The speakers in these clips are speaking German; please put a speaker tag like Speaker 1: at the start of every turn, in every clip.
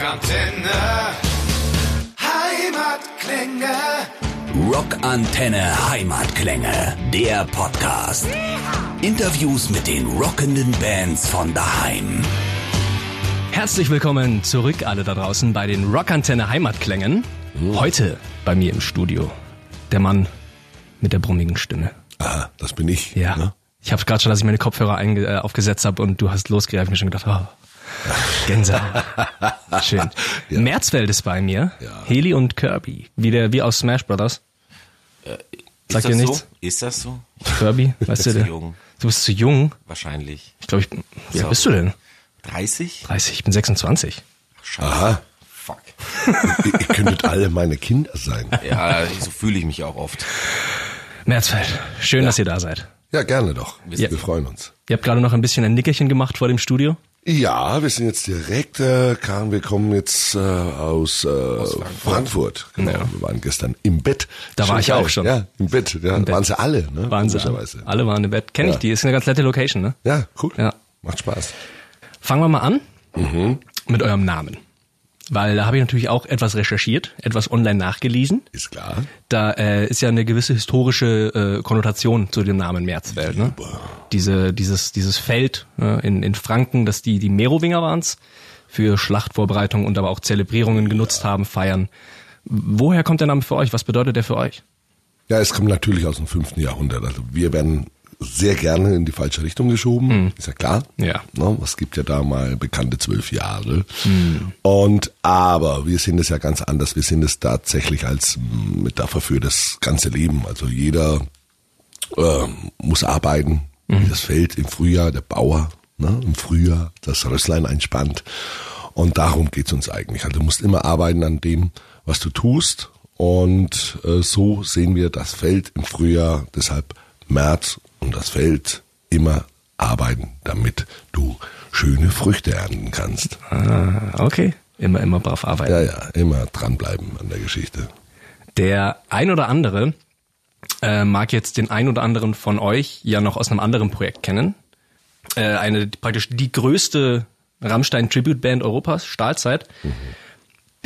Speaker 1: Rockantenne. Heimatklänge.
Speaker 2: Rockantenne Heimatklänge, der Podcast. Interviews mit den rockenden Bands von daheim.
Speaker 3: Herzlich willkommen zurück alle da draußen bei den Rockantenne Heimatklängen. Heute bei mir im Studio der Mann mit der brummigen Stimme.
Speaker 4: Ah, das bin ich.
Speaker 3: Ja.
Speaker 4: Ne?
Speaker 3: Ich habe gerade schon, dass ich meine Kopfhörer einge äh, aufgesetzt habe und du hast losgereift. Ich mir schon gedacht, oh, Gänsehaut. Schön. Märzfeld ist bei mir.
Speaker 4: Ja.
Speaker 3: Heli und Kirby. Wie, der, wie aus Smash Brothers. Sagt
Speaker 5: ist
Speaker 3: dir nichts?
Speaker 5: so? Ist das so?
Speaker 3: Kirby, weißt du
Speaker 5: zu
Speaker 3: der?
Speaker 5: jung.
Speaker 3: Du bist zu jung.
Speaker 5: Wahrscheinlich.
Speaker 3: Ich glaube, ich, wie alt
Speaker 5: So.
Speaker 3: bist du denn?
Speaker 5: 30?
Speaker 3: 30, ich bin 26.
Speaker 5: Scheiße.
Speaker 4: Aha.
Speaker 5: Fuck.
Speaker 4: Ihr, ihr könntet alle meine Kinder sein.
Speaker 5: Ja, so fühle ich mich auch oft.
Speaker 3: Märzfeld, schön, dass ihr da seid.
Speaker 4: Ja, gerne doch.
Speaker 5: Ja.
Speaker 4: Wir freuen uns.
Speaker 3: Ihr habt gerade noch ein bisschen ein Nickerchen gemacht vor dem Studio.
Speaker 4: Ja, wir sind jetzt direkt, äh, Karin, wir kommen jetzt äh, aus, äh, Frankfurt. Genau.
Speaker 3: Ja.
Speaker 4: Wir waren gestern im Bett.
Speaker 3: Da war ich
Speaker 4: geil.
Speaker 3: auch schon.
Speaker 4: Ja, im Bett. Ja,
Speaker 3: Bett.
Speaker 4: waren sie alle, ne?
Speaker 3: Wahnsinn.
Speaker 4: Komischerweise.
Speaker 3: Alle waren im Bett. Kenne ich
Speaker 4: Ja.
Speaker 3: die, ist eine ganz nette Location, ne?
Speaker 4: Ja, cool.
Speaker 3: Ja.
Speaker 4: Macht Spaß.
Speaker 3: Fangen wir mal an
Speaker 4: Mhm.
Speaker 3: mit eurem Namen. Weil da habe ich natürlich auch etwas recherchiert, etwas online nachgelesen.
Speaker 4: Ist klar.
Speaker 3: Da äh, ist ja eine gewisse historische äh, Konnotation zu dem Namen Märzfeld. Ne? Diese, dieses, dieses Feld äh, in, in Franken, dass die, die Merowinger waren's für Schlachtvorbereitungen und aber auch Zelebrierungen genutzt haben, feiern. Woher kommt der Name für euch? Was bedeutet der für euch?
Speaker 4: Ja, es kommt natürlich aus dem fünften Jahrhundert. Also wir werden sehr gerne in die falsche Richtung geschoben, ist ja klar.
Speaker 3: Mhm. Ja.
Speaker 4: Ne, es gibt ja da mal bekannte zwölf Jahre. Und aber wir sehen es ja ganz anders. Wir sehen es tatsächlich als Metapher für das ganze Leben. Also jeder äh, muss arbeiten, wie das Feld im Frühjahr, der Bauer ne, im Frühjahr das Rösslein einspannt. Und darum geht's uns eigentlich. Also du musst immer arbeiten an dem, was du tust. Und äh, so sehen wir das Feld im Frühjahr, deshalb März und das Feld immer arbeiten, damit du schöne Früchte ernten kannst.
Speaker 3: Ah, okay. Immer, immer brav arbeiten.
Speaker 4: Ja, ja, immer dranbleiben an der Geschichte.
Speaker 3: Der ein oder andere äh, mag jetzt den ein oder anderen von euch ja noch aus einem anderen Projekt kennen. Äh, eine praktisch die größte Rammstein Tribute Band Europas, Stahlzeit.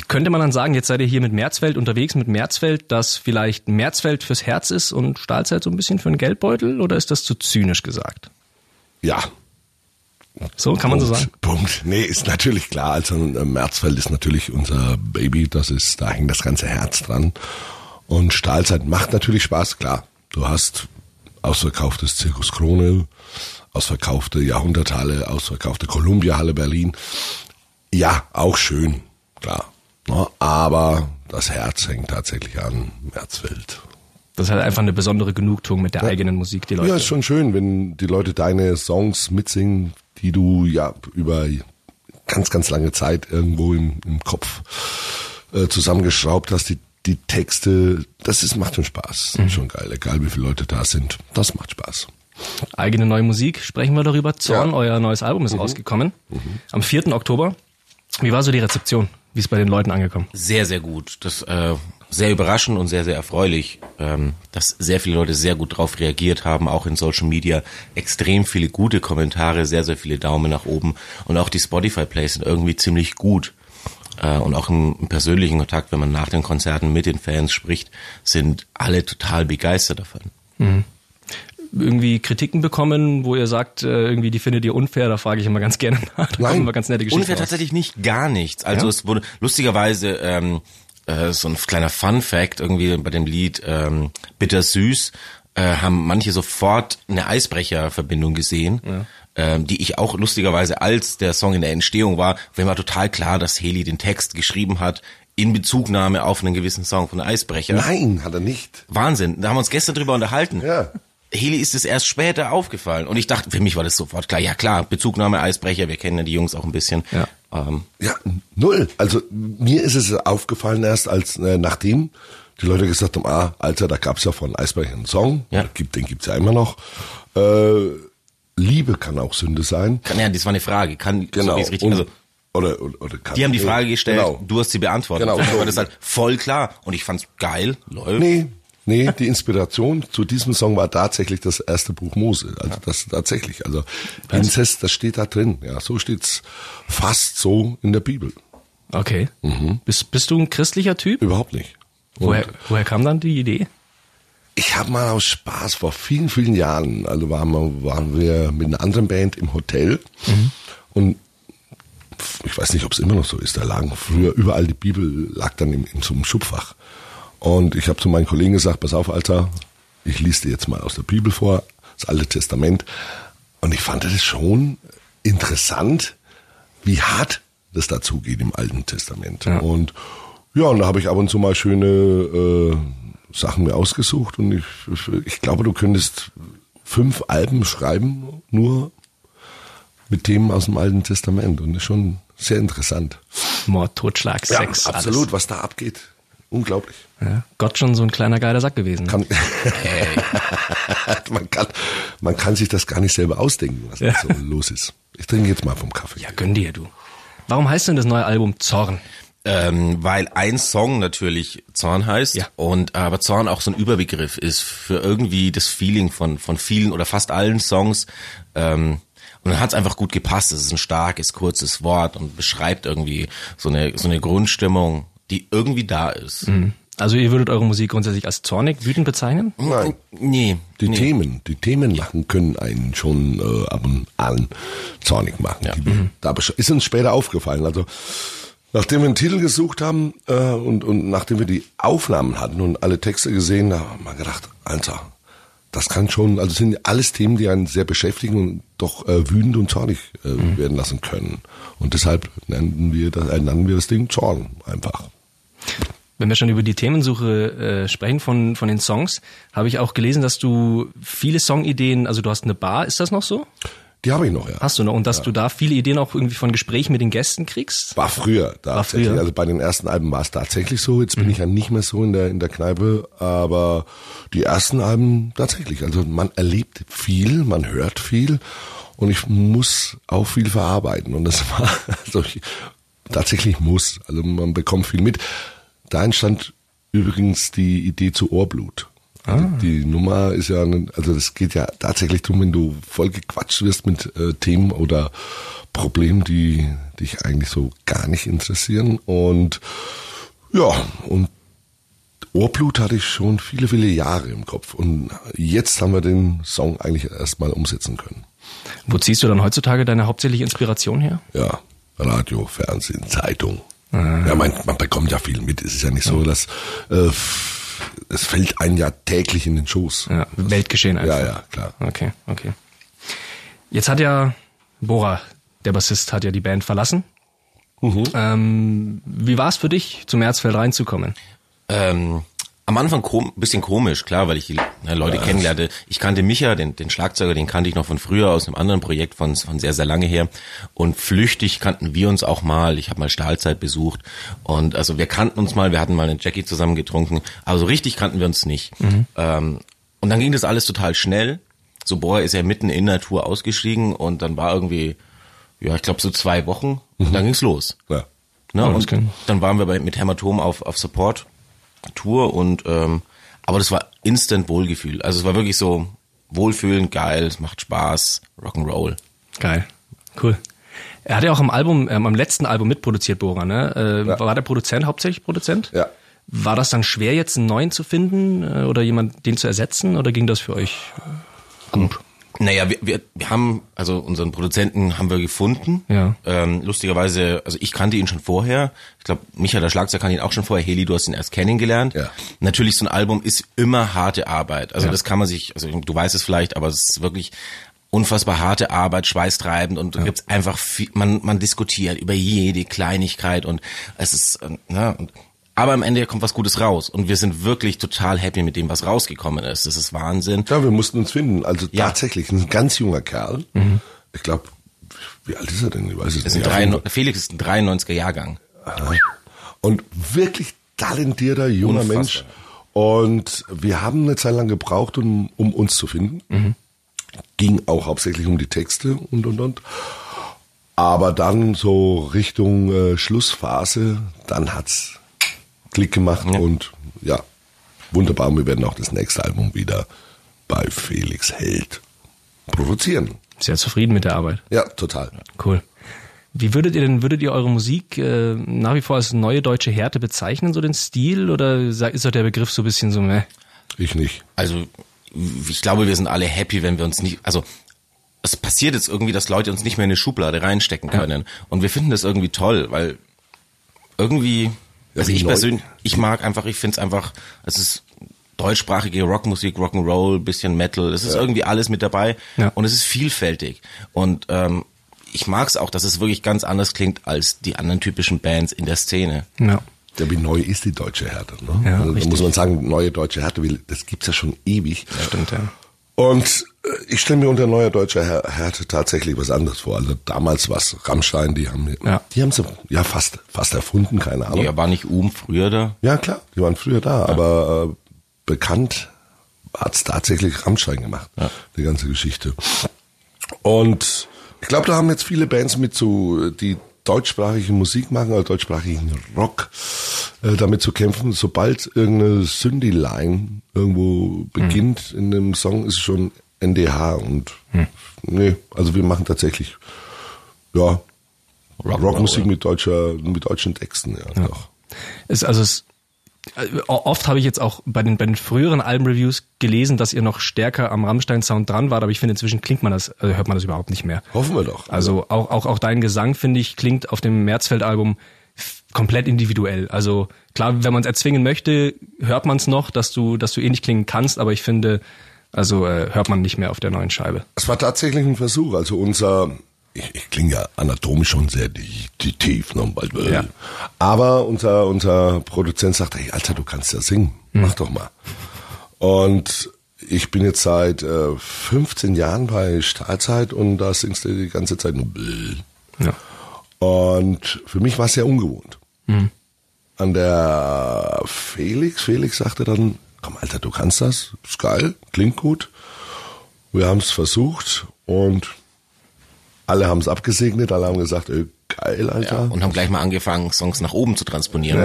Speaker 3: Könnte man dann sagen, jetzt seid ihr hier mit Märzfeld unterwegs, mit Märzfeld, dass vielleicht Märzfeld fürs Herz ist und Stahlzeit so ein bisschen für den Geldbeutel? Oder ist das zu zynisch gesagt?
Speaker 4: Ja,
Speaker 3: So, kann man so
Speaker 4: Punkt,
Speaker 3: sagen?
Speaker 4: Punkt. Nee, ist natürlich klar. Also äh, Märzfeld ist natürlich unser Baby. Das ist, da hängt das ganze Herz dran. Und Stahlzeit macht natürlich Spaß, klar. Du hast ausverkauftes Zirkus Krone, ausverkaufte Jahrhunderthalle, ausverkaufte Columbia-Halle Berlin. Ja, auch schön, klar. Ne? Aber das Herz hängt tatsächlich an Märzfeld.
Speaker 3: Das ist halt einfach eine besondere Genugtuung mit der eigenen Musik, die Leute.
Speaker 4: Ja, ist schon schön, wenn die Leute deine Songs mitsingen, die du ja über ganz, ganz lange Zeit irgendwo im, im Kopf äh, zusammengeschraubt hast. Die, die Texte, das ist, macht schon Spaß. Schon geil, egal wie viele Leute da sind. Das macht Spaß.
Speaker 3: eigene neue Musik, sprechen wir darüber. Zorn,
Speaker 4: Ja. Mhm.
Speaker 3: euer neues Album ist rausgekommen. Am 4. Oktober. Wie war so die Rezeption? Wie ist bei den Leuten angekommen?
Speaker 5: Sehr, sehr gut. Das äh, sehr überraschend und sehr, sehr erfreulich, ähm, dass sehr viele Leute sehr gut drauf reagiert haben, auch in Social Media. Extrem viele gute Kommentare, sehr, sehr viele Daumen nach oben. Und auch die Spotify-Plays sind irgendwie ziemlich gut. Äh, und auch im, im persönlichen Kontakt, wenn man nach den Konzerten mit den Fans spricht, sind alle total begeistert davon.
Speaker 3: Irgendwie Kritiken bekommen, wo ihr sagt, äh, irgendwie die findet ihr unfair, da frage ich immer ganz gerne nach. Da
Speaker 4: Nein.
Speaker 3: immer ganz nette Geschichten
Speaker 5: Ungefähr
Speaker 3: raus.
Speaker 5: tatsächlich nicht gar nichts. Also
Speaker 3: Ja?
Speaker 5: es wurde lustigerweise ähm, äh, so ein kleiner Fun Fact irgendwie bei dem Lied ähm, Bittersüß äh, haben manche sofort eine Eisbrecher-Verbindung gesehen, ähm, die ich auch lustigerweise als der Song in der Entstehung war, wenn war total klar, dass Heli den Text geschrieben hat in Bezugnahme auf einen gewissen Song von Eisbrecher.
Speaker 4: Nein, hat er nicht.
Speaker 5: Wahnsinn, da haben wir uns gestern drüber unterhalten.
Speaker 4: Ja.
Speaker 5: Heli ist es erst später aufgefallen. Und ich dachte, für mich war das sofort klar. Ja klar, Bezugnahme Eisbrecher, wir kennen ja die Jungs auch ein bisschen.
Speaker 3: Ja.
Speaker 5: Ähm,
Speaker 4: Ja, null. Also mir ist es aufgefallen erst, als äh, nachdem die Leute gesagt haben, ah, Alter, da gab's ja von Eisbrecher einen Song,
Speaker 5: Ja.
Speaker 4: Gibt, den gibt's ja immer noch. Äh, Liebe kann auch Sünde sein.
Speaker 5: kann, ja, das war eine Frage. Kann,
Speaker 4: Genau.
Speaker 5: so richtig,
Speaker 4: Und-
Speaker 5: also,
Speaker 4: oder, oder, oder kann,
Speaker 5: die haben die Frage gestellt,
Speaker 4: Genau.
Speaker 5: du hast sie beantwortet.
Speaker 4: Genau,
Speaker 5: war das halt voll klar. Und ich fand's geil, läuft.
Speaker 4: Nee, nee, die Inspiration zu diesem Song war tatsächlich das erste Buch Mose. Also das tatsächlich. Also Inzest, das steht da drin. Ja, so steht's fast so in der Bibel.
Speaker 3: Okay. Bist, bist du ein christlicher Typ?
Speaker 4: Überhaupt nicht. Und
Speaker 3: Woher, woher kam dann die Idee?
Speaker 4: ich habe mal aus Spaß vor vielen, vielen Jahren, also waren wir, waren wir mit einer anderen Band im Hotel und ich weiß nicht, ob es immer noch so ist, da lagen früher überall die Bibel, lag dann in, in so einem Schubfach. Und ich habe zu meinen Kollegen gesagt, pass auf, Alter, ich lese dir jetzt mal aus der Bibel vor, das Alte Testament. Und ich fand das schon interessant, wie hart das dazu geht im Alten Testament.
Speaker 3: Ja.
Speaker 4: Und ja, und da habe ich ab und zu mal schöne äh, Sachen mir ausgesucht und ich, ich glaube, du könntest fünf Alben schreiben, nur mit Themen aus dem Alten Testament und das ist schon sehr interessant.
Speaker 3: Mord, Totschlag, Sex,
Speaker 4: absolut, was da abgeht. Unglaublich.
Speaker 3: Ja. Gott schon so ein kleiner geiler Sack gewesen. ne?
Speaker 4: Kann, man, kann, man kann sich das gar nicht selber ausdenken, was da so los ist. Ich trinke jetzt mal vom Kaffee.
Speaker 3: Ja, gönn dir, du. Warum heißt denn das neue Album Zorn?
Speaker 5: Ähm, weil ein Song natürlich Zorn heißt
Speaker 3: Ja.
Speaker 5: und aber Zorn auch so ein Überbegriff ist für irgendwie das Feeling von von vielen oder fast allen Songs. Ähm, und dann hat es einfach gut gepasst. Es ist ein starkes, kurzes Wort und beschreibt irgendwie so eine so eine Grundstimmung, die irgendwie da ist.
Speaker 3: Also ihr würdet eure Musik grundsätzlich als zornig, wütend bezeichnen?
Speaker 4: Nein.
Speaker 5: Nee,
Speaker 4: Die
Speaker 5: nee.
Speaker 4: Themen, die Themen machen können einen schon äh, ab und an zornig machen.
Speaker 5: Ja.
Speaker 4: Die, da besch- ist uns später aufgefallen. Also nachdem wir einen Titel gesucht haben äh, und, und nachdem wir die Aufnahmen hatten und alle Texte gesehen, da haben wir gedacht, Alter, das kann schon, also sind alles Themen, die einen sehr beschäftigen und doch äh, wütend und zornig äh, werden lassen können. Und deshalb nennen wir das, äh, nennen wir das Ding Zorn einfach.
Speaker 3: Wenn wir schon über die Themensuche äh, sprechen von, von den Songs, habe ich auch gelesen, dass du viele Songideen, also du hast eine Bar, ist das noch so?
Speaker 4: Die habe ich noch, ja.
Speaker 3: Hast du noch? Und dass du da viele Ideen auch irgendwie von Gesprächen mit den Gästen kriegst?
Speaker 4: War früher tatsächlich.
Speaker 3: früher. Mhm.
Speaker 4: Also bei den ersten Alben war es tatsächlich so. Jetzt bin ich ja nicht mehr so in der, in der Kneipe, aber die ersten Alben tatsächlich. Also man erlebt viel, man hört viel und ich muss auch viel verarbeiten. Und das war also ich, tatsächlich muss. Also man bekommt viel mit. Da entstand übrigens die Idee zu Ohrblut. Also Die Nummer ist ja, also das geht ja tatsächlich darum, wenn du voll gequatscht wirst mit äh, Themen oder Problemen, die dich eigentlich so gar nicht interessieren. Und ja, und Ohrblut hatte ich schon viele, viele Jahre im Kopf. Und jetzt haben wir den Song eigentlich erstmal umsetzen können.
Speaker 3: Wo ziehst du dann heutzutage deine hauptsächliche Inspiration her?
Speaker 4: Ja, Radio, Fernsehen, Zeitung. Ja, man, man bekommt ja viel mit. Es ist ja nicht so, dass äh, es fällt einem ja täglich in den Schoß.
Speaker 3: Ja, Weltgeschehen einfach.
Speaker 4: Ja, ja, klar.
Speaker 3: Okay, okay. Jetzt hat ja Bora, der Bassist, hat ja die Band verlassen. Ähm, wie war es für dich, zum Erzfeld reinzukommen?
Speaker 5: Ähm, am Anfang kom bisschen komisch, klar, weil ich die ne, Leute kennenlernte. Ich kannte Micha, den, den Schlagzeuger, den kannte ich noch von früher aus einem anderen Projekt von, von sehr, sehr lange her. Und flüchtig kannten wir uns auch mal. Ich habe mal Stahlzeit besucht. Und also wir kannten uns mal, wir hatten mal einen Jackie zusammen getrunken. Aber so richtig kannten wir uns nicht. Ähm, und dann ging das alles total schnell. So, Boah ist ja mitten in der Tour ausgestiegen und dann war irgendwie, ja, ich glaube so zwei Wochen und dann ging's los.
Speaker 4: Ja.
Speaker 5: Ne? Und dann waren wir bei, mit Hämatom auf, auf Support Tour und ähm, aber das war instant Wohlgefühl. Also es war wirklich so Wohlfühlen, geil, es macht Spaß, Rock'n'Roll.
Speaker 3: Geil, cool. Er hat ja auch am Album, ähm, am letzten Album mitproduziert, Bora, ne? Äh,
Speaker 4: Ja.
Speaker 3: War der Produzent hauptsächlich Produzent?
Speaker 4: Ja.
Speaker 3: War das dann schwer, jetzt einen neuen zu finden äh, oder jemand den zu ersetzen oder ging das für euch gut?
Speaker 5: Naja, wir, wir, wir haben, also unseren Produzenten haben wir gefunden.
Speaker 3: Ja.
Speaker 5: Ähm, lustigerweise, also ich kannte ihn schon vorher. Ich glaube, Micha, der Schlagzeuger, kannte ihn auch schon vorher. Heli, du hast ihn erst kennengelernt.
Speaker 4: Ja.
Speaker 5: Natürlich, so ein Album ist immer harte Arbeit. Also
Speaker 3: Ja.
Speaker 5: das kann man sich, also du weißt es vielleicht, aber es ist wirklich unfassbar harte Arbeit, schweißtreibend und da gibt's einfach viel, man, man diskutiert über jede Kleinigkeit und es ist, äh, ne, und, aber am Ende kommt was Gutes raus und wir sind wirklich total happy mit dem, was rausgekommen ist. Das ist Wahnsinn.
Speaker 4: Ja, wir mussten uns finden. Also
Speaker 5: Ja.
Speaker 4: tatsächlich, ein ganz junger Kerl. Ich glaube, wie alt ist er denn? Ich weiß es
Speaker 5: Das
Speaker 4: nicht.
Speaker 5: 93, Felix ist ein 93er Jahrgang.
Speaker 4: Fall. Und wirklich talentierter junger
Speaker 5: Unfassbar.
Speaker 4: Mensch. Und wir haben eine Zeit lang gebraucht, um, um uns zu finden. Ging auch hauptsächlich um die Texte und und und. Aber dann so Richtung äh, Schlussphase, dann hat's Klick gemacht und ja, wunderbar. Und wir werden auch das nächste Album wieder bei Felix Held produzieren.
Speaker 3: Sehr zufrieden mit der Arbeit.
Speaker 4: Ja, total.
Speaker 3: Cool. Wie würdet ihr denn, würdet ihr eure Musik äh, nach wie vor als neue deutsche Härte bezeichnen, so den Stil? Oder ist doch der Begriff so ein bisschen so, meh?
Speaker 4: Ich nicht.
Speaker 5: Also ich glaube, wir sind alle happy, wenn wir uns nicht, also es passiert jetzt irgendwie, dass Leute uns nicht mehr in eine Schublade reinstecken können. Und wir finden das irgendwie toll, weil irgendwie, also ich persönlich, ich mag einfach, ich finde es einfach, es ist deutschsprachige Rockmusik, Rock'n'Roll, bisschen Metal, es ist irgendwie alles mit dabei
Speaker 3: Ja.
Speaker 5: und es ist vielfältig. Und ähm, ich mag es auch, dass es wirklich ganz anders klingt als die anderen typischen Bands in der Szene.
Speaker 3: Ja.
Speaker 4: Ja, wie neu ist die deutsche Härte? Ne?
Speaker 3: Ja,
Speaker 4: also, da muss man sagen, neue deutsche Härte, das gibt's ja schon ewig.
Speaker 3: Stimmt, ja.
Speaker 4: Und äh, ich stelle mir unter neuer deutscher Här- Härte tatsächlich was anderes vor. Also damals was Rammstein, die haben,
Speaker 3: Ja.
Speaker 4: die haben sie ja fast, fast erfunden, keine Ahnung.
Speaker 5: Ja, war nicht Um früher da?
Speaker 4: Ja, klar, die waren früher da, aber äh, bekannt hat's tatsächlich Rammstein gemacht, die ganze Geschichte. Und ich glaube, da haben jetzt viele Bands mit zu, die deutschsprachige Musik machen, oder deutschsprachigen Rock, äh, damit zu kämpfen. Sobald irgendeine Synthi-Line irgendwo beginnt in dem Song, ist es schon NDH und nee, also wir machen tatsächlich ja
Speaker 5: Rock-
Speaker 4: Rockmusik mit deutscher, mit deutschen Texten, ja, doch.
Speaker 3: Ist also es, äh, oft habe ich jetzt auch bei den, bei den früheren Albenreviews gelesen, dass ihr noch stärker am Rammstein-Sound dran wart, aber ich finde inzwischen klingt man das, äh, hört man das überhaupt nicht mehr.
Speaker 4: Hoffen wir doch.
Speaker 3: Also auch, auch, auch dein Gesang, finde ich, klingt auf dem Märzfeld-Album komplett individuell. Also klar, wenn man es erzwingen möchte, hört man es noch, dass du, dass du ähnlich klingen kannst, aber ich finde, also äh, hört man nicht mehr auf der neuen Scheibe.
Speaker 4: Es war tatsächlich ein Versuch. Also unser, ich, ich klinge ja anatomisch schon sehr tief, ne.
Speaker 3: Ja.
Speaker 4: Aber unser, unser Produzent sagte, hey, Alter, du kannst ja singen. Mach doch mal. Und ich bin jetzt seit äh, 15 Jahren bei Stahlzeit und da singst du die ganze Zeit nur Bäh.
Speaker 3: Ja.
Speaker 4: Und für mich war es sehr ungewohnt. An der Felix, Felix sagte dann, komm Alter, du kannst das, ist geil, klingt gut. Wir haben es versucht und alle haben es abgesegnet, alle haben gesagt, ey, geil, Alter.
Speaker 5: Und haben gleich mal angefangen, Songs nach oben zu transponieren.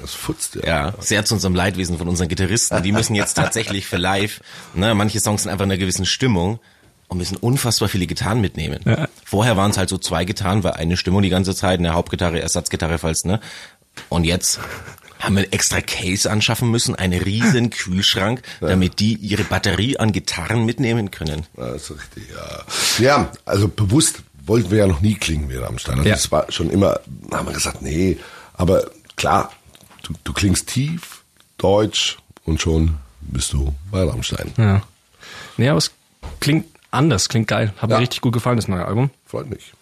Speaker 4: das futzt ja.
Speaker 5: Ja, sehr zu unserem Leidwesen von unseren Gitarristen. Die müssen jetzt tatsächlich für live, ne, manche Songs sind einfach in einer gewissen Stimmung und müssen unfassbar viele Gitarren mitnehmen.
Speaker 3: Ja.
Speaker 5: Vorher waren es halt so zwei Gitarren, war eine Stimmung die ganze Zeit, eine Hauptgitarre, Ersatzgitarre, falls, ne? Und jetzt haben wir extra Case anschaffen müssen, einen riesen Kühlschrank, damit die ihre Batterie an Gitarren mitnehmen können.
Speaker 4: Ja, Das ist richtig, ja. Ja, also bewusst wollten wir ja noch nie klingen wie Rammstein. Also
Speaker 3: Ja.
Speaker 4: Das war schon immer, haben wir gesagt, nee, aber klar, du, du klingst tief, deutsch und schon bist du bei Rammstein.
Speaker 3: Ja. Nee, aber es klingt anders, klingt geil. Hat
Speaker 4: Ja.
Speaker 3: mir richtig gut gefallen, das neue Album.
Speaker 4: Freut mich.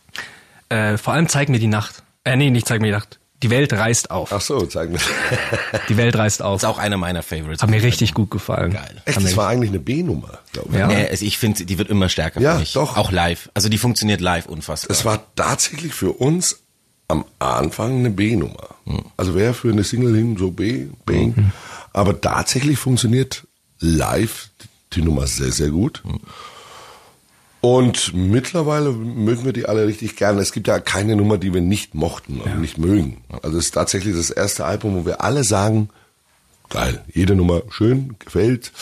Speaker 3: Äh, vor allem Zeig mir die Nacht. Äh, nee, nicht Zeig mir die Nacht. Die Welt reißt auf.
Speaker 4: Ach so, zeig mir.
Speaker 3: Die Welt reißt auf.
Speaker 5: Ist auch einer meiner Favorites.
Speaker 3: Hat mir richtig gut gefallen.
Speaker 5: Geil.
Speaker 4: Echt, das war eigentlich eine B-Nummer, glaube ich.
Speaker 3: Ja.
Speaker 5: Nee, also ich finde, die wird immer stärker
Speaker 4: Ja,
Speaker 5: für mich.
Speaker 4: doch.
Speaker 5: Auch live. Also die funktioniert live unfassbar.
Speaker 4: Es war tatsächlich für uns am Anfang eine B-Nummer. Also wäre für eine Single hin so B, B. Aber tatsächlich funktioniert live die Nummer sehr, sehr gut. Und mittlerweile mögen wir die alle richtig gerne. Es gibt ja keine Nummer, die wir nicht mochten und nicht mögen. Also es ist tatsächlich das erste Album, wo wir alle sagen, geil, jede Nummer schön, gefällt.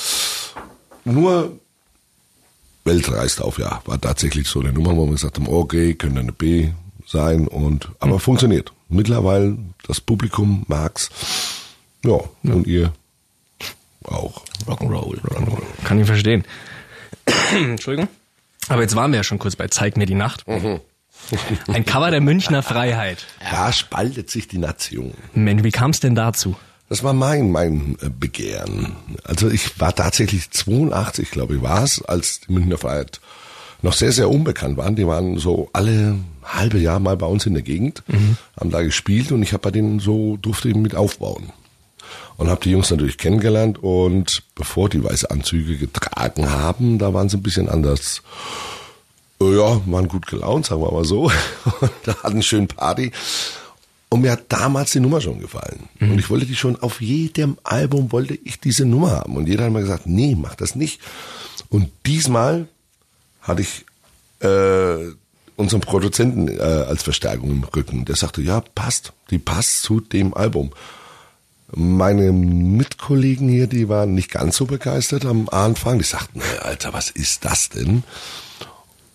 Speaker 4: Nur Welt reißt auf, ja, war tatsächlich so eine Nummer, wo wir gesagt haben, okay, könnte eine B sein und aber funktioniert. Mittlerweile das Publikum mag's. Ja, und ihr auch.
Speaker 5: Rock'n'Roll.
Speaker 3: Kann ich verstehen. Entschuldigung. Aber jetzt waren wir ja schon kurz bei Zeig mir die Nacht. Ein Cover der Münchner Freiheit.
Speaker 4: Da spaltet sich die Nation.
Speaker 3: Mensch, wie kam es denn dazu?
Speaker 4: Das war mein, mein äh, Begehren. Also ich war tatsächlich 82, glaube ich, war es, als die Münchner Freiheit noch sehr, sehr unbekannt waren. Die waren so alle halbe Jahr mal bei uns in der Gegend, haben da gespielt und ich habe bei denen so, durfte eben mit aufbauen. Und habe die Jungs natürlich kennengelernt und bevor die weiße Anzüge getragen haben, da waren sie ein bisschen anders. Äh, Ja, waren gut gelaunt, sagen wir mal so. Und da hatten eine schöne Party. Und mir hat damals die Nummer schon gefallen. Und ich wollte die schon auf jedem Album wollte ich diese Nummer haben. Und jeder hat mir gesagt, nee, mach das nicht. Und diesmal hatte ich äh, unseren Produzenten äh, als Verstärkung im Rücken. Der sagte, ja, passt, die passt zu dem Album. Meine Mitkollegen hier, die waren nicht ganz so begeistert am Anfang. Die sagten, nee, Alter, was ist das denn?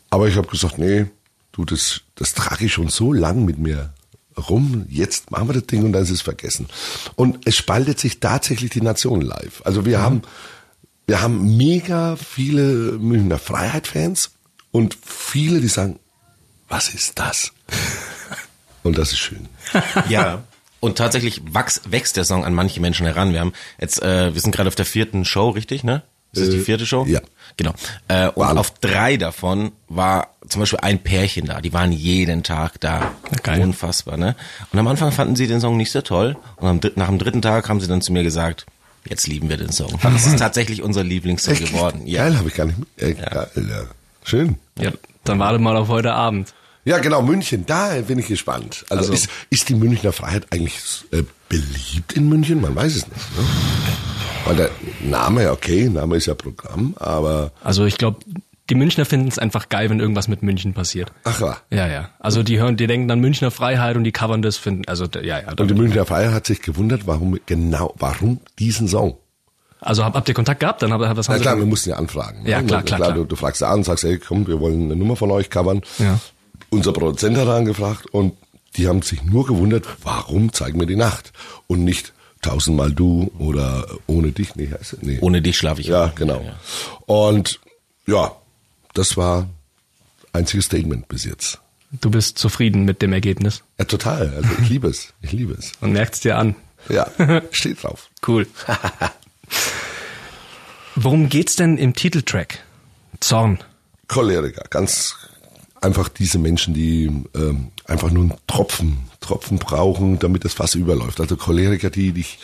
Speaker 4: Aber ich habe gesagt, nee, du, das, das trage ich schon so lang mit mir rum, jetzt machen wir das Ding und dann ist es vergessen. Und es spaltet sich tatsächlich die Nation live. Also wir haben, wir haben mega viele Münchner Freiheit-Fans und viele, die sagen, was ist das? Und das ist schön.
Speaker 5: Ja. Und tatsächlich wachs, wächst der Song an manche Menschen heran. Wir haben jetzt, äh, wir sind gerade auf der vierten Show, richtig, ne? Ist das die
Speaker 4: Äh,
Speaker 5: vierte Show?
Speaker 4: ja.
Speaker 5: Genau. Äh, und
Speaker 4: Waren.
Speaker 5: auf drei davon war zum Beispiel ein Pärchen da. Die waren jeden Tag da.
Speaker 3: Geil.
Speaker 5: Unfassbar, ne? Und am Anfang fanden sie den Song nicht so toll. Und nach dem dritten Tag haben sie dann zu mir gesagt, jetzt lieben wir den Song. Das ist tatsächlich unser Lieblingssong geworden. Ja.
Speaker 4: Geil, habe ich gar nicht. Äh, geil, ja. Schön.
Speaker 3: Ja, dann warte mal auf heute Abend.
Speaker 4: Ja, genau, München, da bin ich gespannt. Also,
Speaker 3: Also-
Speaker 4: ist, ist die Münchner Freiheit eigentlich äh, beliebt in München? Man weiß es nicht. Ne? Weil der Name, okay, Name ist ja Programm, aber
Speaker 3: Also ich glaube, die Münchner finden es einfach geil, wenn irgendwas mit München passiert.
Speaker 4: ach ja.
Speaker 3: Ja, ja. Also die hören, die denken an Münchner Freiheit und die covern das, finden, also ja, ja.
Speaker 4: Und die Münchner Freiheit hat sich gewundert, warum genau, warum diesen Song?
Speaker 3: Also habt, habt ihr Kontakt gehabt? Dann habt ihr was haben
Speaker 4: Na klar, wir mussten ja anfragen.
Speaker 3: Ja,
Speaker 4: ne?
Speaker 3: klar, klar, klar.
Speaker 4: Du, du fragst an, sagst, ey, komm, wir wollen eine Nummer von euch covern.
Speaker 3: Ja.
Speaker 4: Unser Produzent hat angefragt und die haben sich nur gewundert, warum zeigen wir die Nacht und nicht tausendmal du oder ohne dich. Nee, heißt es? nee.
Speaker 5: Ohne dich schlafe ich.
Speaker 4: Ja,
Speaker 5: auch.
Speaker 4: genau. Und ja, das war einziges Statement bis jetzt.
Speaker 3: Du bist zufrieden mit dem Ergebnis
Speaker 4: Ja, total. Also ich liebe es. Ich liebe es.
Speaker 3: und merkst dir an.
Speaker 4: Ja, steht drauf.
Speaker 3: Cool. Worum geht's denn im Titeltrack? Zorn.
Speaker 4: Choleriker, ganz einfach diese Menschen, die ähm, einfach nur einen Tropfen, Tropfen brauchen, damit das Fass überläuft. Also Choleriker, die dich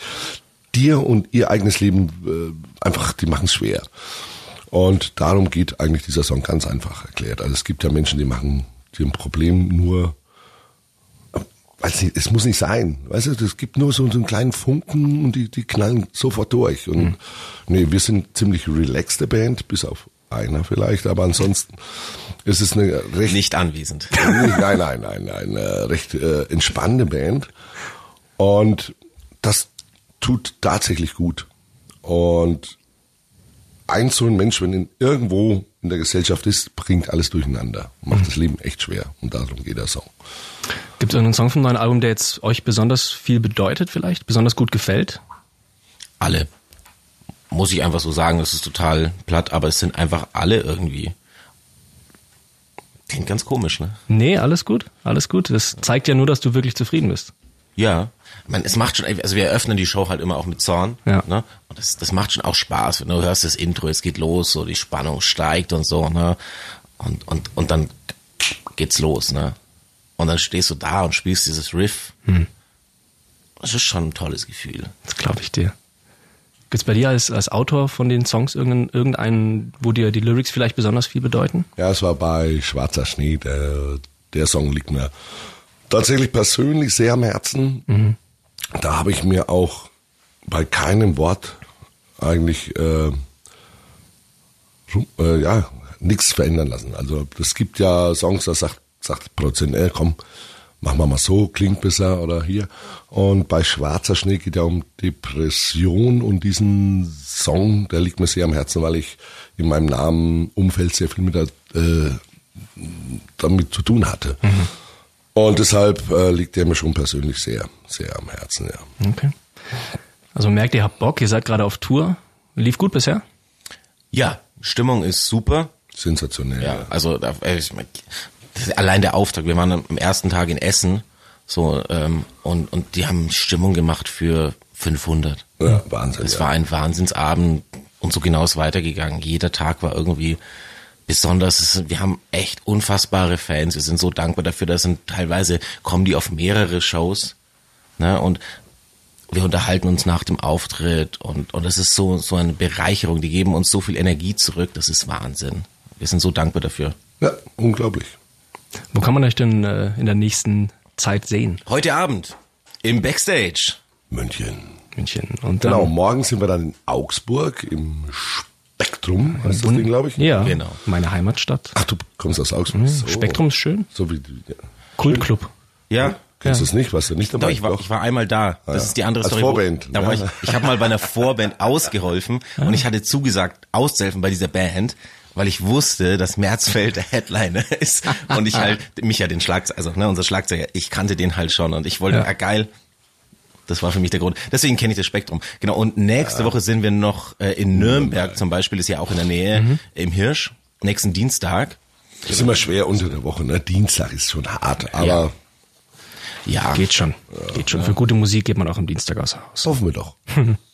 Speaker 4: dir und ihr eigenes Leben äh, einfach, die machen es schwer. Und darum geht eigentlich dieser Song ganz einfach erklärt. Also es gibt ja Menschen, die machen, die ein Problem nur weiß nicht, es muss nicht sein. Weißt du, es gibt nur so, so einen kleinen Funken und die, die knallen sofort durch. Und nee, wir sind ziemlich relaxte Band, bis auf einer vielleicht, aber ansonsten ist es eine recht
Speaker 5: Nicht anwesend.
Speaker 4: nein, nein, nein, nein, recht äh, entspannende Band. Und das tut tatsächlich gut. Und ein so ein Mensch, wenn in irgendwo in der Gesellschaft ist, bringt alles durcheinander. Macht das Leben echt schwer. Und darum geht der Song.
Speaker 3: Gibt es irgendeinen Song vom neuen Album, der jetzt euch besonders viel bedeutet vielleicht? Besonders gut gefällt?
Speaker 5: Alle. Muss ich einfach so sagen, das ist total platt, aber es sind einfach alle irgendwie. Klingt ganz komisch, ne?
Speaker 3: Nee, alles gut, alles gut. Das zeigt ja nur, dass du wirklich zufrieden bist.
Speaker 5: Ja. Man, es macht schon, also wir eröffnen die Show halt immer auch mit Zorn.
Speaker 3: Ja.
Speaker 5: Ne? Und das, das macht schon auch Spaß, wenn du hörst das Intro, es geht los, so die Spannung steigt und so, ne? Und, und, und dann geht's los, ne? Und dann stehst du da und spielst dieses Riff. Das ist schon ein tolles Gefühl.
Speaker 3: Das glaube ich dir. Gibt's bei dir als, als Autor von den Songs irgendeinen, irgendeinen, wo dir die Lyrics vielleicht besonders viel bedeuten?
Speaker 4: Ja, es war bei Schwarzer Schnee. Der, der Song liegt mir tatsächlich persönlich sehr am Herzen. Da habe ich mir auch bei keinem Wort eigentlich äh, äh, ja nichts verändern lassen. Also es gibt ja Songs, da sagt sagt Produzent, ey, komm, machen wir mal so, klingt besser oder hier. Und bei Schwarzer Schnee geht ja um Depression und diesen Song, der liegt mir sehr am Herzen, weil ich in meinem Namen Umfeld sehr viel mit der, äh, damit zu tun hatte. Und deshalb äh, liegt der mir schon persönlich sehr, sehr am Herzen, ja.
Speaker 3: Okay. Also merkt ihr, habt Bock, ihr seid gerade auf Tour. Lief gut bisher?
Speaker 5: Ja, Stimmung ist super.
Speaker 4: Sensationell.
Speaker 5: Ja, also da, äh, ich allein der Auftakt. Wir waren am ersten Tag in Essen so ähm, und und die haben Stimmung gemacht für 500.
Speaker 4: Ja, Wahnsinn.
Speaker 5: Es
Speaker 4: ja.
Speaker 5: war ein Wahnsinnsabend und so genau ist weitergegangen. Jeder Tag war irgendwie besonders. Es Wir haben echt unfassbare Fans. Wir sind so dankbar dafür. Da sind teilweise kommen die auf mehrere Shows, ne und wir unterhalten uns nach dem Auftritt und und das ist so so eine Bereicherung. Die geben uns so viel Energie zurück. Das ist Wahnsinn. Wir sind so dankbar dafür.
Speaker 4: ja, unglaublich.
Speaker 3: Wo kann man euch denn äh, in der nächsten Zeit sehen?
Speaker 5: Heute Abend im Backstage.
Speaker 4: München.
Speaker 3: München. Und dann,
Speaker 4: Genau, morgen sind wir dann in Augsburg im Spektrum, heißt das Ding, glaube ich.
Speaker 3: Ja,
Speaker 5: Genau.
Speaker 3: meine Heimatstadt.
Speaker 4: Ach, du kommst aus Augsburg. So.
Speaker 3: Spektrum ist schön.
Speaker 4: So wie du. Ja.
Speaker 3: Kultclub.
Speaker 5: Ja.
Speaker 4: Kennst du es nicht? Warst du nicht dabei?
Speaker 5: Doch, ich war, ich war einmal da. Das
Speaker 4: Ah, ja.
Speaker 5: ist die andere
Speaker 4: Als
Speaker 5: Story.
Speaker 4: Vorband,
Speaker 5: Da war ich,
Speaker 4: ja.
Speaker 5: ich habe mal bei einer Vorband ausgeholfen und ich hatte zugesagt, auszuhelfen bei dieser Band. Weil ich wusste, dass Märzfeld der Headliner ist und ich halt mich ja den Schlagzeuger, also ne, unser Schlagzeuger, ich kannte den halt schon und ich wollte,
Speaker 3: Ja.
Speaker 5: ja, geil. Das war für mich der Grund. Deswegen kenne ich das Spektrum. Genau. Und nächste Woche sind wir noch äh, in Nürnberg zum Beispiel, ist ja auch in der Nähe, im Hirsch. Nächsten Dienstag.
Speaker 4: ist immer schwer unter der Woche, ne? Dienstag ist schon hart, aber
Speaker 5: Ja. Ja.
Speaker 3: Geht schon. Geht schon. Für gute Musik geht man auch am Dienstag aus Haus.
Speaker 4: hoffen wir doch.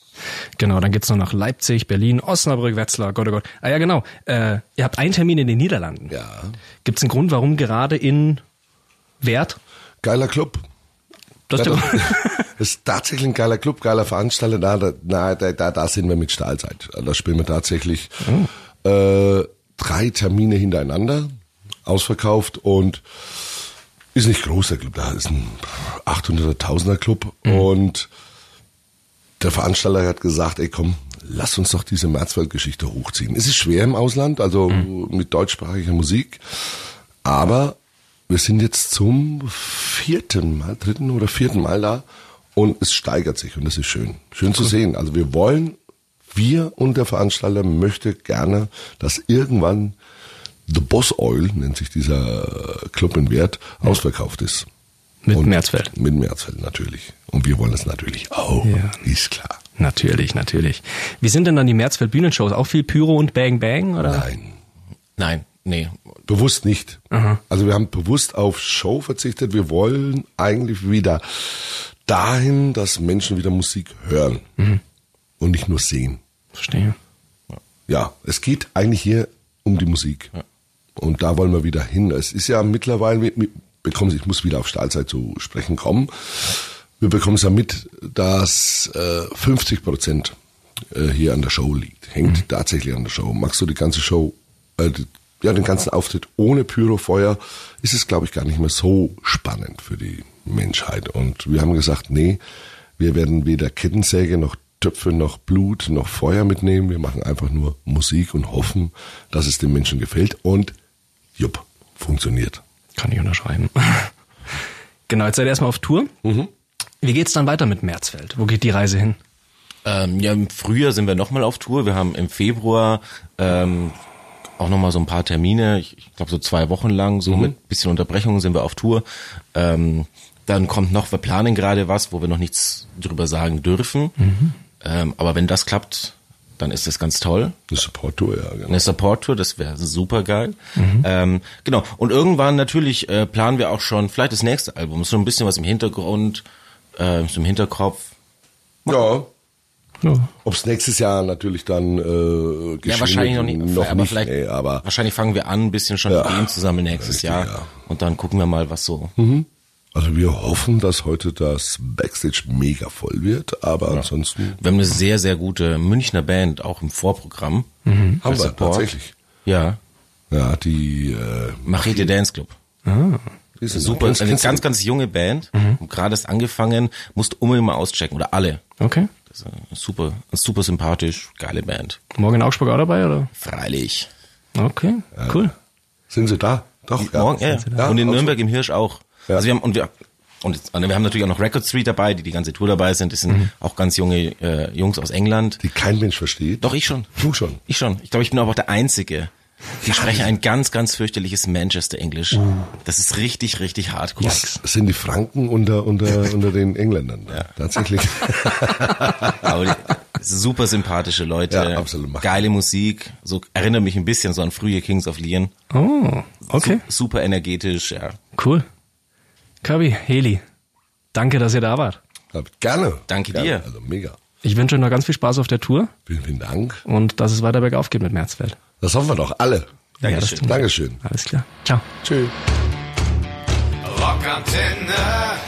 Speaker 3: Genau, dann geht's noch nach Leipzig, Berlin, Osnabrück, Wetzlar, Gott, oh Gott. Ah ja, genau. Äh, ihr habt einen Termin in den Niederlanden.
Speaker 4: Ja.
Speaker 3: Gibt's einen Grund, warum gerade in Wert?
Speaker 4: Geiler Club.
Speaker 3: Das
Speaker 4: Ja, das, das ist tatsächlich ein geiler Club, geiler Veranstalter. Da, da, na, da, da, da sind wir mit Stahlzeit. Da spielen wir tatsächlich äh, drei Termine hintereinander, ausverkauft und ist nicht groß, der Club. Da ist ein 800er, 1000er Club und der Veranstalter hat gesagt, ey komm, lass uns doch diese Märzwald-Geschichte hochziehen. Es ist schwer im Ausland, also mit deutschsprachiger Musik, aber wir sind jetzt zum vierten Mal, dritten oder vierten Mal da und es steigert sich und das ist schön. Schön zu sehen. Also wir wollen, wir und der Veranstalter möchte gerne, dass irgendwann The Boss Oil, nennt sich dieser Club in Wert, ausverkauft ist.
Speaker 3: Mit
Speaker 4: Und
Speaker 3: Märzfeld.
Speaker 4: Mit Märzfeld natürlich. Und wir wollen es natürlich auch.
Speaker 3: Ja.
Speaker 4: Ist klar.
Speaker 3: Natürlich, natürlich. Wie sind denn dann die Märzfeld Bühnenshows? Auch viel Pyro und Bang Bang oder?
Speaker 4: Nein.
Speaker 5: Nein, nee.
Speaker 4: Bewusst nicht. Also wir haben bewusst auf Show verzichtet. Wir wollen eigentlich wieder dahin, dass Menschen wieder Musik hören und nicht nur sehen.
Speaker 3: Verstehe.
Speaker 4: Ja, es geht eigentlich hier um die Musik. Und da wollen wir wieder hin. Es ist ja mittlerweile, bekommen, ich muss wieder auf Stahlzeit zu sprechen kommen. Wir bekommen es ja mit, dass äh, 50 Prozent äh, hier an der Show liegt. Hängt tatsächlich an der Show. Magst du die ganze Show, äh, die, ja, den ganzen Auftritt ohne Pyrofeuer, ist es, glaube ich, gar nicht mehr so spannend für die Menschheit. Und wir haben gesagt, nee, wir werden weder Kettensäge noch Töpfe noch Blut noch Feuer mitnehmen. Wir machen einfach nur Musik und hoffen, dass es den Menschen gefällt. Und jupp, funktioniert.
Speaker 3: Kann ich unterschreiben. genau, jetzt seid ihr erstmal auf Tour. Wie geht's dann weiter mit Märzfeld? Wo geht die Reise hin?
Speaker 5: Ähm, ja, im Frühjahr sind wir nochmal auf Tour. Wir haben im Februar ähm, auch nochmal so ein paar Termine. Ich, ich glaube so zwei Wochen lang, so mit bisschen Unterbrechungen sind wir auf Tour. Ähm, dann kommt noch, wir planen gerade was, wo wir noch nichts drüber sagen dürfen. Ähm, aber wenn das klappt, dann ist das ganz toll.
Speaker 4: Eine Support-Tour, ja. Genau.
Speaker 5: Eine Support-Tour, das wäre super geil. Ähm, genau. Und irgendwann natürlich äh, planen wir auch schon vielleicht das nächste Album. So ein bisschen was im Hintergrund, äh, so im Hinterkopf.
Speaker 4: Ja.
Speaker 3: Ja.
Speaker 4: Ob's nächstes Jahr natürlich dann äh, geschehen
Speaker 5: Ja, wahrscheinlich noch nicht.
Speaker 4: Noch
Speaker 5: aber
Speaker 4: nicht
Speaker 5: vielleicht,
Speaker 4: nee, aber
Speaker 5: wahrscheinlich fangen wir an, ein bisschen schon
Speaker 4: Ja.
Speaker 5: Ideen zu sammeln nächstes
Speaker 4: Richtig,
Speaker 5: Jahr.
Speaker 4: ja.
Speaker 5: Und dann gucken wir mal, was so.
Speaker 4: Also wir hoffen, dass heute das Backstage mega voll wird, aber ansonsten
Speaker 5: Wir haben eine sehr, sehr gute Münchner Band, auch im Vorprogramm.
Speaker 4: haben
Speaker 5: Als
Speaker 4: wir
Speaker 5: Support.
Speaker 4: tatsächlich.
Speaker 5: Ja.
Speaker 4: Ja, die äh,
Speaker 5: Machete Dance Club.
Speaker 4: die sind
Speaker 5: Super, eine
Speaker 4: du-
Speaker 5: ganz, ganz junge Band. Gerade erst angefangen, musst unbedingt mal auschecken. Oder alle.
Speaker 3: Okay.
Speaker 5: Ist super, super sympathisch, geile Band.
Speaker 3: Morgen in Augsburg auch dabei, oder?
Speaker 5: Freilich.
Speaker 3: Okay, cool.
Speaker 4: Sind sie da? Doch, ja.
Speaker 5: Morgen, ja.
Speaker 4: Ja,
Speaker 5: und in Nürnberg im Hirsch auch.
Speaker 4: Ja.
Speaker 5: Also wir haben und wir und und wir haben natürlich auch noch Record Street dabei, die die ganze Tour dabei sind. Das sind auch ganz junge äh, Jungs aus England.
Speaker 4: Die kein Mensch versteht.
Speaker 5: Doch ich schon.
Speaker 4: Du schon.
Speaker 5: Ich schon. Ich glaube, ich bin aber auch der Einzige. Die sprechen ein ganz, ganz fürchterliches Manchester-Englisch. Das ist richtig, richtig hardcore.
Speaker 4: Das sind die Franken unter, unter, unter den Engländern. Ja. Tatsächlich.
Speaker 5: Aber super sympathische Leute.
Speaker 4: Ja, absolut.
Speaker 5: Geile Musik. So erinnert mich ein bisschen so an frühe Kings of Leon.
Speaker 3: Oh, okay,
Speaker 5: Su super energetisch, ja.
Speaker 3: cool. Kirby, Heli, danke, dass ihr da wart.
Speaker 4: Gerne.
Speaker 5: Danke
Speaker 4: Gerne.
Speaker 5: dir.
Speaker 4: Also mega.
Speaker 3: Ich wünsche euch noch ganz viel Spaß auf der Tour
Speaker 4: Vielen, vielen Dank.
Speaker 3: und dass es weiter bergauf geht mit Märzfeld.
Speaker 4: Das hoffen wir doch alle.
Speaker 3: Ja, das
Speaker 5: Dankeschön.
Speaker 3: tun wir.
Speaker 4: Dankeschön.
Speaker 3: Alles klar. Ciao.
Speaker 4: Tschüss.
Speaker 2: Rockantenne.